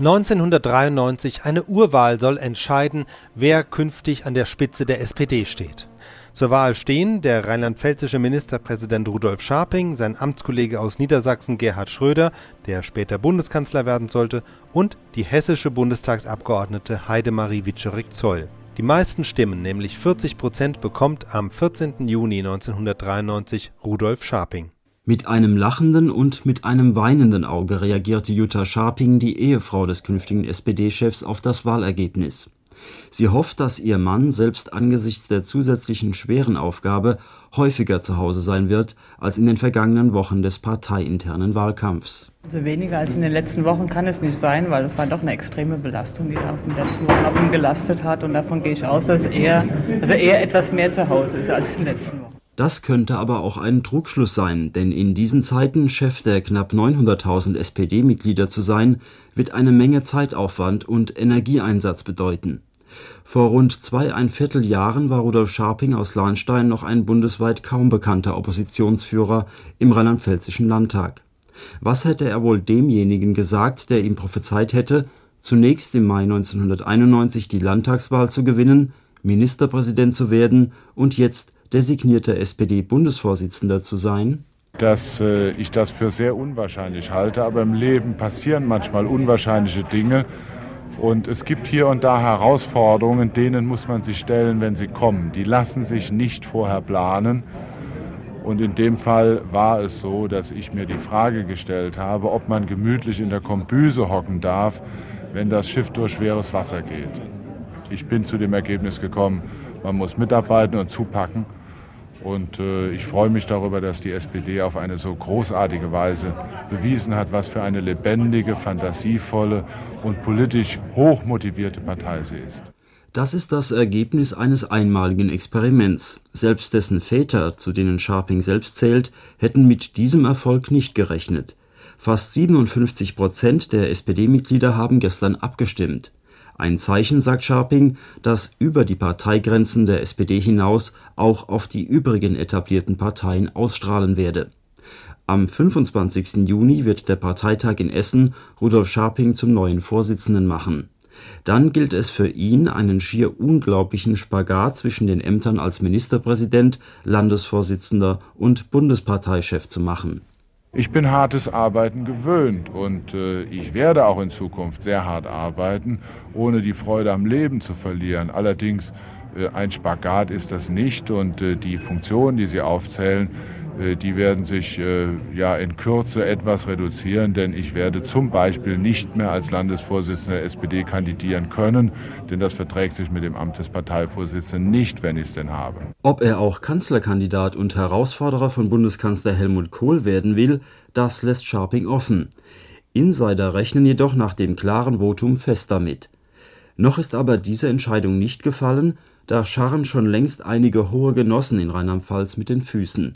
1993 eine Urwahl soll entscheiden, wer künftig an der Spitze der SPD steht. Zur Wahl stehen der rheinland-pfälzische Ministerpräsident Rudolf Scharping, sein Amtskollege aus Niedersachsen Gerhard Schröder, der später Bundeskanzler werden sollte, und die hessische Bundestagsabgeordnete Heidemarie Witscherik-Zoll. Die meisten Stimmen, nämlich 40 Prozent, bekommt am 14. Juni 1993 Rudolf Scharping. Mit einem lachenden und mit einem weinenden Auge reagierte Jutta Scharping, die Ehefrau des künftigen SPD-Chefs, auf das Wahlergebnis. Sie hofft, dass ihr Mann selbst angesichts der zusätzlichen schweren Aufgabe häufiger zu Hause sein wird als in den vergangenen Wochen des parteiinternen Wahlkampfs. Also weniger als in den letzten Wochen kann es nicht sein, weil es war doch eine extreme Belastung, die auf den letzten Wochen auf ihn gelastet hat. Und davon gehe ich aus, dass er, also er etwas mehr zu Hause ist als in den letzten Wochen. Das könnte aber auch ein Trugschluss sein, denn in diesen Zeiten Chef der knapp 900.000 SPD-Mitglieder zu sein, wird eine Menge Zeitaufwand und Energieeinsatz bedeuten. Vor rund zweieinviertel Jahren war Rudolf Scharping aus Lahnstein noch ein bundesweit kaum bekannter Oppositionsführer im rheinland-pfälzischen Landtag. Was hätte er wohl demjenigen gesagt, der ihm prophezeit hätte, zunächst im Mai 1991 die Landtagswahl zu gewinnen, Ministerpräsident zu werden und jetzt designierter SPD-Bundesvorsitzender zu sein? Dass äh, ich das für sehr unwahrscheinlich halte, aber im Leben passieren manchmal unwahrscheinliche Dinge. Und es gibt hier und da Herausforderungen, denen muss man sich stellen, wenn sie kommen. Die lassen sich nicht vorher planen. Und in dem Fall war es so, dass ich mir die Frage gestellt habe, ob man gemütlich in der Kombüse hocken darf, wenn das Schiff durch schweres Wasser geht. Ich bin zu dem Ergebnis gekommen, man muss mitarbeiten und zupacken. Und äh, ich freue mich darüber, dass die SPD auf eine so großartige Weise bewiesen hat, was für eine lebendige, fantasievolle und politisch hochmotivierte Partei sie ist. Das ist das Ergebnis eines einmaligen Experiments. Selbst dessen Väter, zu denen Scharping selbst zählt, hätten mit diesem Erfolg nicht gerechnet. Fast 57 Prozent der SPD-Mitglieder haben gestern abgestimmt. Ein Zeichen, sagt Scharping, das über die Parteigrenzen der SPD hinaus auch auf die übrigen etablierten Parteien ausstrahlen werde. Am 25. Juni wird der Parteitag in Essen Rudolf Scharping zum neuen Vorsitzenden machen. Dann gilt es für ihn, einen schier unglaublichen Spagat zwischen den Ämtern als Ministerpräsident, Landesvorsitzender und Bundesparteichef zu machen ich bin hartes Arbeiten gewöhnt und äh, ich werde auch in Zukunft sehr hart arbeiten, ohne die Freude am Leben zu verlieren. Allerdings äh, ein Spagat ist das nicht und äh, die Funktionen, die Sie aufzählen, äh, die werden sich äh, ja in Kürze etwas reduzieren, denn ich werde zum Beispiel nicht mehr als Landesvorsitzender der SPD kandidieren können, denn das verträgt sich mit dem Amt des Parteivorsitzenden nicht, wenn ich es denn habe. Ob er auch Kanzlerkandidat und Herausforderer von Bundeskanzler Helmut Kohl werden will, das lässt Scharping offen. Insider rechnen jedoch nach dem klaren Votum fest damit. Noch ist aber diese Entscheidung nicht gefallen, da scharren schon längst einige hohe Genossen in Rheinland-Pfalz mit den Füßen.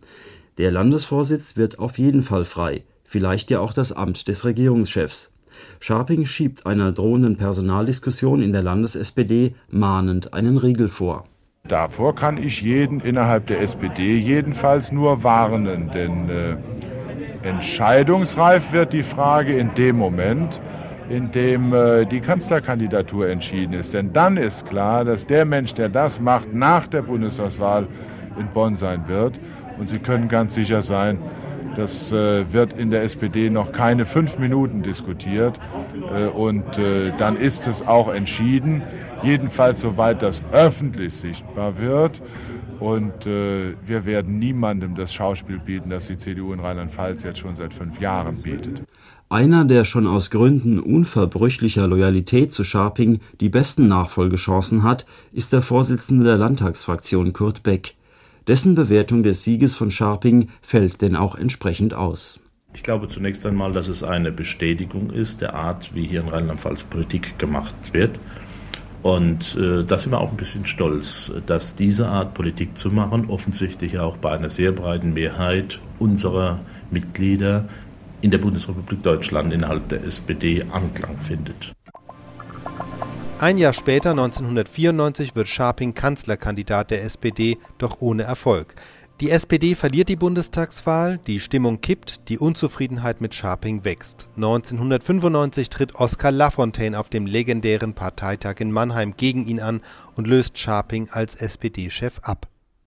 Der Landesvorsitz wird auf jeden Fall frei, vielleicht ja auch das Amt des Regierungschefs. Scharping schiebt einer drohenden Personaldiskussion in der Landes-SPD mahnend einen Riegel vor. Davor kann ich jeden innerhalb der SPD jedenfalls nur warnen, denn äh, entscheidungsreif wird die Frage in dem Moment, in dem äh, die Kanzlerkandidatur entschieden ist. Denn dann ist klar, dass der Mensch, der das macht, nach der Bundestagswahl in Bonn sein wird. Und Sie können ganz sicher sein, das äh, wird in der SPD noch keine fünf Minuten diskutiert. Äh, und äh, dann ist es auch entschieden, jedenfalls soweit das öffentlich sichtbar wird. Und äh, wir werden niemandem das Schauspiel bieten, das die CDU in Rheinland-Pfalz jetzt schon seit fünf Jahren bietet. Einer, der schon aus Gründen unverbrüchlicher Loyalität zu Scharping die besten Nachfolgechancen hat, ist der Vorsitzende der Landtagsfraktion Kurt Beck. Dessen Bewertung des Sieges von Scharping fällt denn auch entsprechend aus. Ich glaube zunächst einmal, dass es eine Bestätigung ist der Art, wie hier in Rheinland-Pfalz Politik gemacht wird. Und äh, da sind wir auch ein bisschen stolz, dass diese Art Politik zu machen offensichtlich auch bei einer sehr breiten Mehrheit unserer Mitglieder in der Bundesrepublik Deutschland innerhalb der SPD Anklang findet. Ein Jahr später, 1994, wird Scharping Kanzlerkandidat der SPD, doch ohne Erfolg. Die SPD verliert die Bundestagswahl, die Stimmung kippt, die Unzufriedenheit mit Scharping wächst. 1995 tritt Oskar Lafontaine auf dem legendären Parteitag in Mannheim gegen ihn an und löst Scharping als SPD-Chef ab